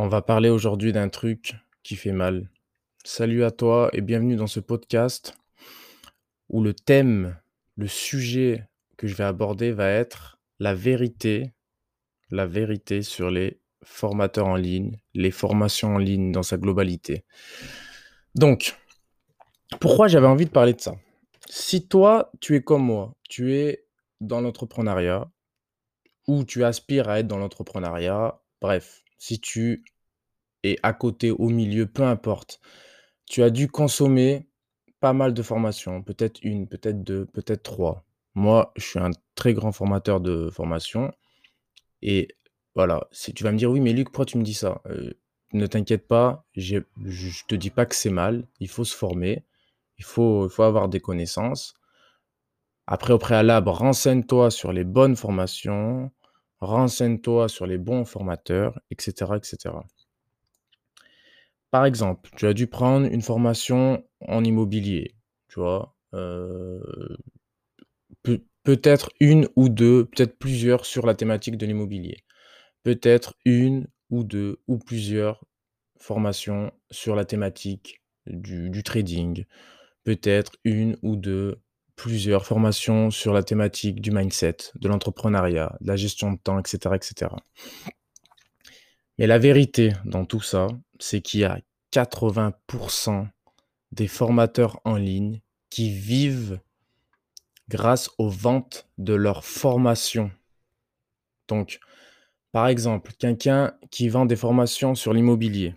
On va parler aujourd'hui d'un truc qui fait mal. Salut à toi et bienvenue dans ce podcast où le thème, le sujet que je vais aborder va être la vérité, la vérité sur les formateurs en ligne, les formations en ligne dans sa globalité. Donc, pourquoi j'avais envie de parler de ça? Si toi, tu es comme moi, tu es dans l'entrepreneuriat ou tu aspires à être dans l'entrepreneuriat, bref, si tu es à côté, au milieu, peu importe, tu as dû consommer pas mal de formations, peut-être une, peut-être deux, peut-être trois. Moi, je suis un très grand formateur de formation et voilà, si tu vas me dire: «Oui, mais Luc, pourquoi tu me dis ça?» Euh, ne t'inquiète pas, je je te dis pas que c'est mal, il faut se former, il faut il faut avoir des connaissances. Après, au préalable, renseigne-toi sur les bonnes formations, renseigne-toi sur les bons formateurs, etc., etc. Par exemple, tu as dû prendre une formation en immobilier, tu vois, peut peut-être une ou deux, peut-être plusieurs sur la thématique de l'immobilier. Peut-être une ou deux ou plusieurs formations sur la thématique du trading. Peut-être une ou deux, plusieurs formations sur la thématique du mindset, de l'entrepreneuriat, de la gestion de temps, etc., etc. Mais la vérité dans tout ça, c'est qu'il y a 80% des formateurs en ligne qui vivent grâce aux ventes de leur formation. Donc, par exemple, quelqu'un qui vend des formations sur l'immobilier.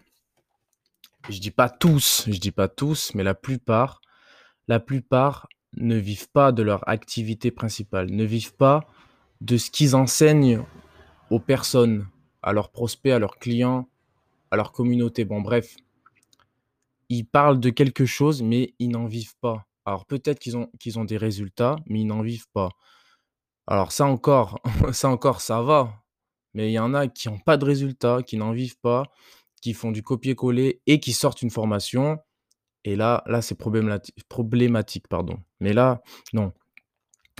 Je dis pas tous, je dis pas tous, mais la plupart, la plupart ne vivent pas de leur activité principale, ne vivent pas de ce qu'ils enseignent aux personnes, à leurs prospects, à leurs clients, à leur communauté. Bon, bref, ils parlent de quelque chose, mais ils n'en vivent pas. Alors peut-être qu'ils ont, des résultats, mais ils n'en vivent pas. Alors ça encore, ça encore, ça va. Mais il y en a qui n'ont pas de résultats, qui n'en vivent pas, qui font du copier-coller et qui sortent une formation. Et là, là, c'est problématique, pardon. Mais là, non.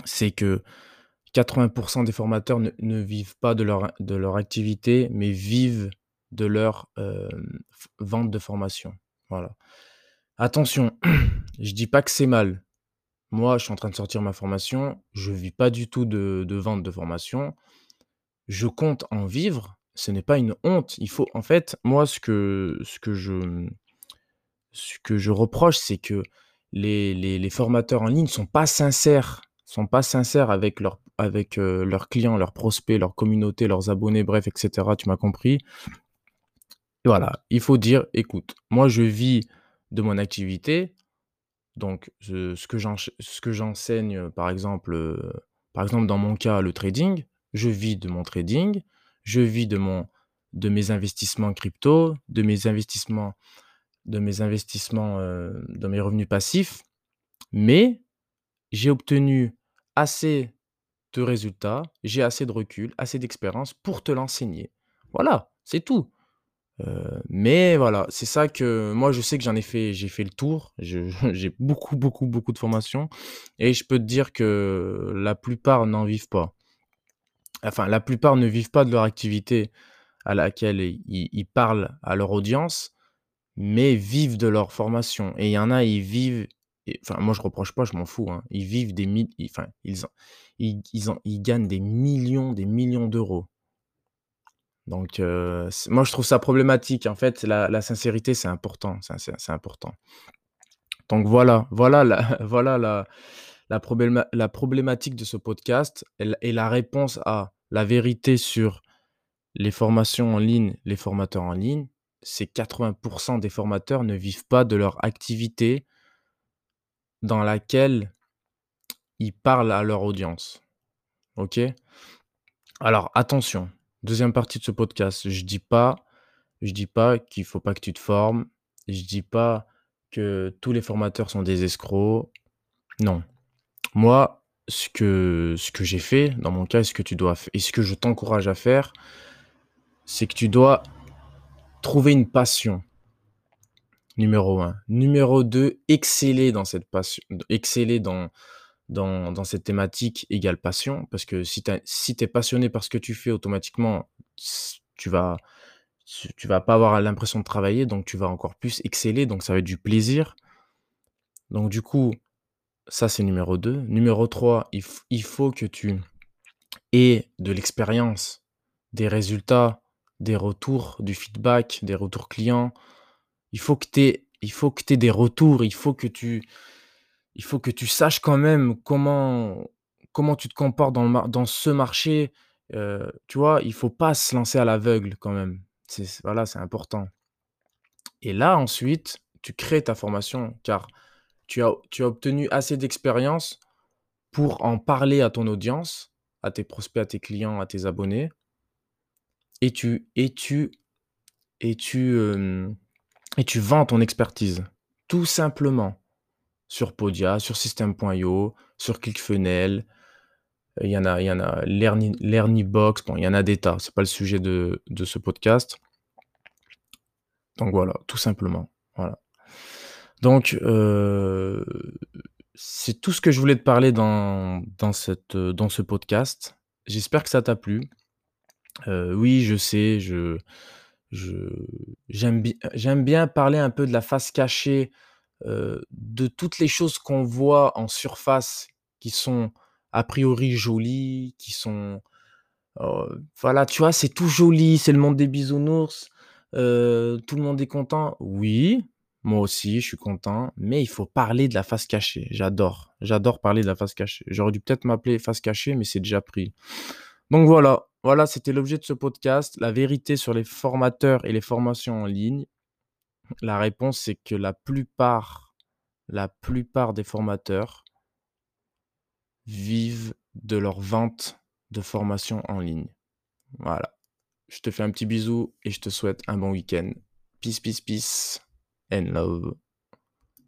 C'est que 80% des formateurs ne, vivent pas de leur, de leur activité, mais vivent de leur euh, vente de formation. Voilà. Attention, je dis pas que c'est mal. Moi, je suis en train de sortir ma formation, je vis pas du tout de, de vente de formation. Je compte en vivre. Ce n'est pas une honte. Il faut, en fait, moi, ce que, ce que je, ce que je reproche, c'est que les, formateurs en ligne sont pas sincères, sont pas sincères avec euh, leurs clients, leurs prospects, leur communauté, leurs abonnés, bref, etc. Tu m'as compris. Voilà, il faut dire, écoute, moi je vis de mon activité, donc ce que j'enseigne, par exemple, euh, par exemple dans mon cas, le trading, je vis de mon trading, je vis de de mes investissements crypto, de mes investissements de mes investissements, euh, de mes revenus passifs, mais j'ai obtenu assez de résultats, j'ai assez de recul, assez d'expérience pour te l'enseigner. Voilà, c'est tout. Euh, mais voilà, c'est ça que moi je sais que j'en ai fait, j'ai fait le tour. j'ai beaucoup, beaucoup, beaucoup de formations et je peux te dire que la plupart n'en vivent pas. Enfin, la plupart ne vivent pas de leur activité à laquelle ils, parlent à leur audience, mais vivent de leur formation. Et il y en a, ils vivent. enfin, moi je reproche pas, je m'en fous. Hein. ils vivent des enfin, ils, ils, ils gagnent des millions, des millions d'euros. Donc, moi, je trouve ça problématique. En fait, la, sincérité, c'est important. C'est important. Donc voilà, voilà la, voilà la problématique de ce podcast et la réponse à la vérité sur les formations en ligne, les formateurs en ligne, c'est 80% des formateurs ne vivent pas de leur activité dans laquelle ils parlent à leur audience. OK? Alors attention, Deuxième partie de ce podcast, je dis pas je dis pas qu'il faut pas que tu te formes, je dis pas que tous les formateurs sont des escrocs. Non. Moi, ce que ce que j'ai fait dans mon cas, ce que tu dois et ce que je t'encourage à faire, c'est que tu dois trouver une passion. Numéro un. Numéro deux, exceller dans cette passion, exceller dans dans, cette thématique égale passion, parce que si tu es passionné par ce que tu fais, automatiquement, tu vas, tu vas pas avoir l'impression de travailler, donc tu vas encore plus exceller, donc ça va être du plaisir. Donc du coup, ça c'est numéro 2. Numéro 3, il il faut que tu aies de l'expérience, des résultats, des retours, du feedback, des retours clients. Il faut que tu il faut que aies des retours, il faut que tu il faut que tu saches quand même comment comment tu te comportes dans ce marché, heu, tu vois? Il faut pas se lancer à l'aveugle quand même. C'est voilà, c'est important. Et là, ensuite, tu crées ta formation car tu as tu as obtenu assez d'expérience pour en parler à ton audience, à tes prospects, à tes clients, à tes abonnés et tu et tu et tu, et tu vends ton expertise, tout simplement. Sur Podia, sur System.io, sur ClickFunnels, il y en a il y en a bon, il y en a des tas, c'est pas le sujet de de ce podcast. Donc voilà, tout simplement, voilà. Donc c'est tout ce que je voulais te parler dans dans cette, dans ce podcast. J'espère que ça t'a plu. Oui, je sais, je je j'aime j'aime bien parler un peu de la face cachée, de toutes les choses qu'on voit en surface qui sont a priori jolies, qui sont, voilà, tu vois? C'est tout joli, c'est le monde des bisounours, tout le monde est content. Oui, moi aussi, je suis content, mais il faut parler de la face cachée. J'adore, j'adore parler de la face cachée. J'aurais dû peut-être m'appeler face cachée, mais c'est déjà pris. Donc voilà, voilà, c'était l'objet de ce podcast, la vérité sur les formateurs et les formations en ligne. La réponse, c'est que la plupart, la plupart des formateurs vivent de leur vente de formations en ligne. Voilà. Je te fais un petit bisou et je te souhaite un bon week-end. Peace, peace, peace and love.